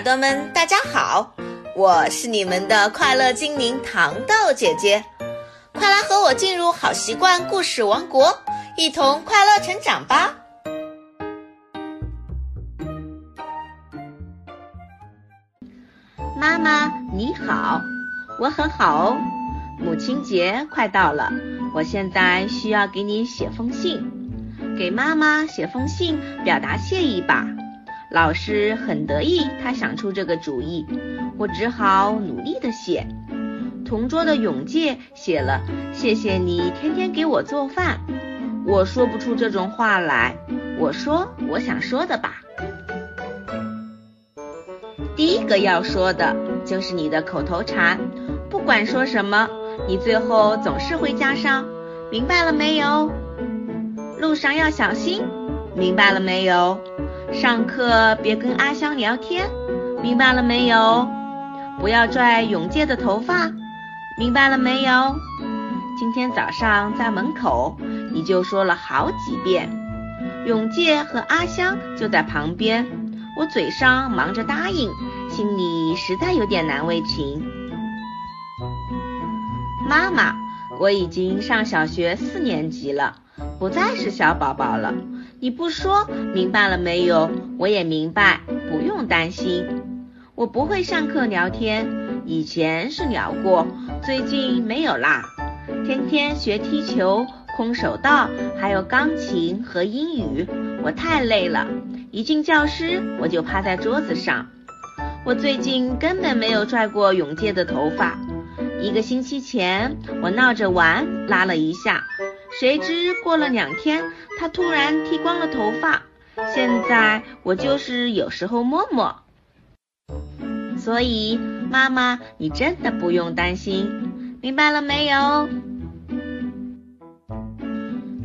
耳朵们，大家好，我是你们的快乐精灵糖豆姐姐，快来和我进入好习惯故事王国，一同快乐成长吧！妈妈你好，我很好哦。母亲节快到了，我现在需要给你写封信，给妈妈写封信表达谢意吧。老师很得意，他想出这个主意，我只好努力的写。同桌的永介写了：“谢谢你天天给我做饭。”我说不出这种话来，我说我想说的吧。第一个要说的就是你的口头禅，不管说什么，你最后总是会加上“明白了没有”。路上要小心，明白了没有？上课别跟阿香聊天，明白了没有？不要拽永介的头发，明白了没有？今天早上在门口你就说了好几遍，永介和阿香就在旁边，我嘴上忙着答应，心里实在有点难为情。妈妈，我已经上小学四年级了，不再是小宝宝了。你不说明白了没有？我也明白，不用担心。我不会上课聊天，以前是聊过，最近没有啦。天天学踢球、空手道，还有钢琴和英语，我太累了。一进教室我就趴在桌子上。我最近根本没有拽过永介的头发。一个星期前我闹着玩，拉了一下。谁知过了两天，他突然剃光了头发。现在我就是有时候摸摸。所以妈妈，你真的不用担心，明白了没有？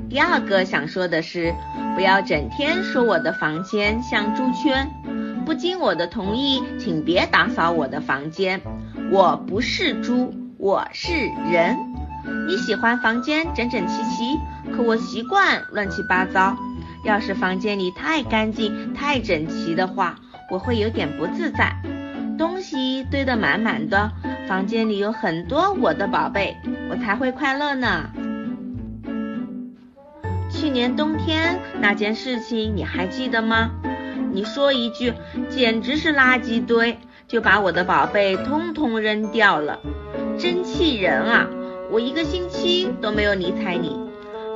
第二个想说的是，不要整天说我的房间像猪圈。不经我的同意，请别打扫我的房间。我不是猪，我是人。你喜欢房间整整齐齐，可我习惯乱七八糟。要是房间里太干净、太整齐的话，我会有点不自在。东西堆得满满的，房间里有很多我的宝贝，我才会快乐呢。去年冬天那件事情你还记得吗？你说一句“简直是垃圾堆”，就把我的宝贝通通扔掉了，真气人啊！我一个星期都没有理睬你，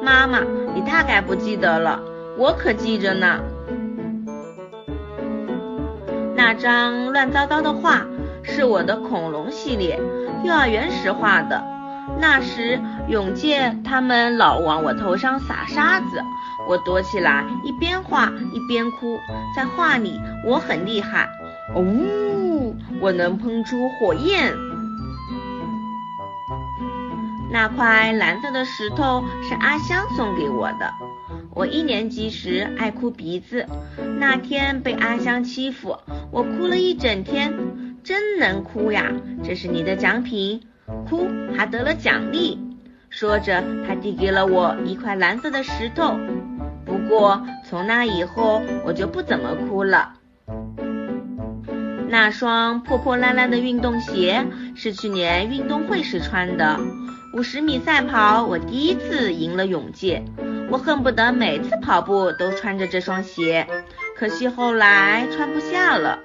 妈妈，你大概不记得了，我可记着呢。那张乱糟糟的画是我的恐龙系列，幼儿园时画的。那时永介他们老往我头上撒沙子，我躲起来一边画一边哭。在画里我很厉害，哦，我能喷出火焰。那块蓝色的石头是阿香送给我的。我一年级时爱哭鼻子，那天被阿香欺负，我哭了一整天，真能哭呀！这是你的奖品，哭还得了奖励。说着，他递给了我一块蓝色的石头。不过从那以后，我就不怎么哭了。那双破破烂烂的运动鞋是去年运动会时穿的。五十米赛跑，我第一次赢了泳界，我恨不得每次跑步都穿着这双鞋，可惜后来穿不下了。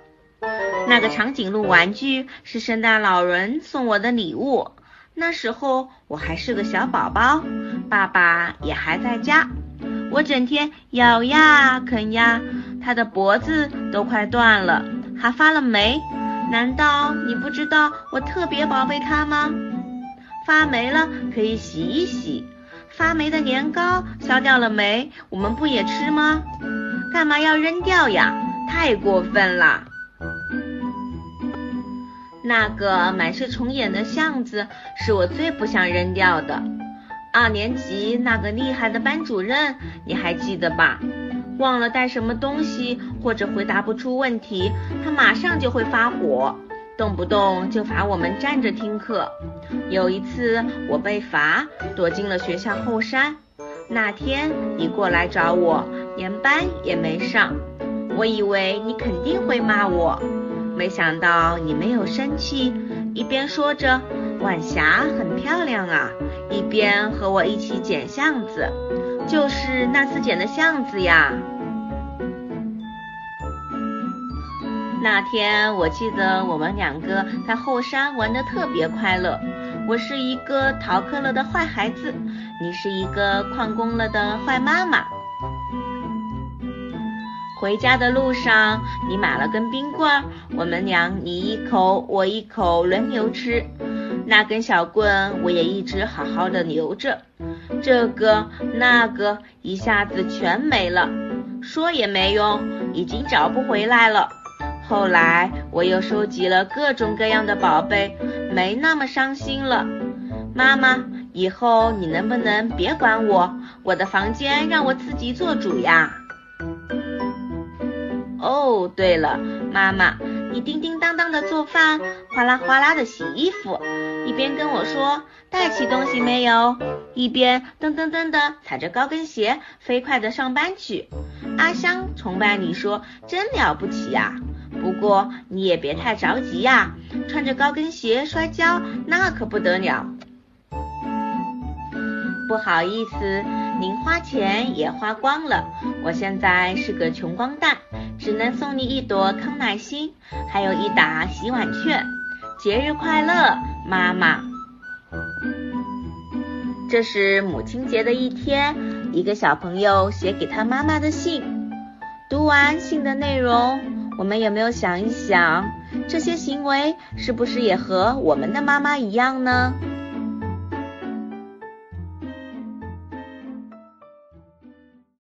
那个长颈鹿玩具是圣诞老人送我的礼物，那时候我还是个小宝宝，爸爸也还在家，我整天咬呀啃呀，它的脖子都快断了，还发了霉，难道你不知道我特别宝贝它吗？发霉了可以洗一洗，发霉的年糕削掉了霉，我们不也吃吗？干嘛要扔掉呀？太过分了！那个满是虫眼的巷子是我最不想扔掉的。二年级那个厉害的班主任，你还记得吧？忘了带什么东西或者回答不出问题，他马上就会发火。动不动就罚我们站着听课。有一次我被罚，躲进了学校后山。那天你过来找我，连班也没上。我以为你肯定会骂我，没想到你没有生气，一边说着晚霞很漂亮啊，一边和我一起捡橡子，就是那次捡的橡子呀。那天我记得我们两个在后山玩的特别快乐。我是一个逃课了的坏孩子，你是一个旷工了的坏妈妈。回家的路上，你买了根冰棍，我们俩你一口我一口轮流吃。那根小棍我也一直好好的留着，这个那个一下子全没了，说也没用，已经找不回来了。后来我又收集了各种各样的宝贝，没那么伤心了。妈妈，以后你能不能别管我？我的房间让我自己做主呀。哦，对了，妈妈，你叮叮当当的做饭，哗啦哗啦的洗衣服，一边跟我说带起东西没有，一边噔噔噔的踩着高跟鞋飞快的上班去。阿香崇拜你说真了不起呀。不过你也别太着急呀，穿着高跟鞋摔跤那可不得了。不好意思，零花钱也花光了，我现在是个穷光蛋，只能送你一朵康乃馨，还有一打洗碗券。节日快乐，妈妈。这是母亲节的一天，一个小朋友写给他妈妈的信。读完信的内容。我们有没有想一想，这些行为是不是也和我们的妈妈一样呢？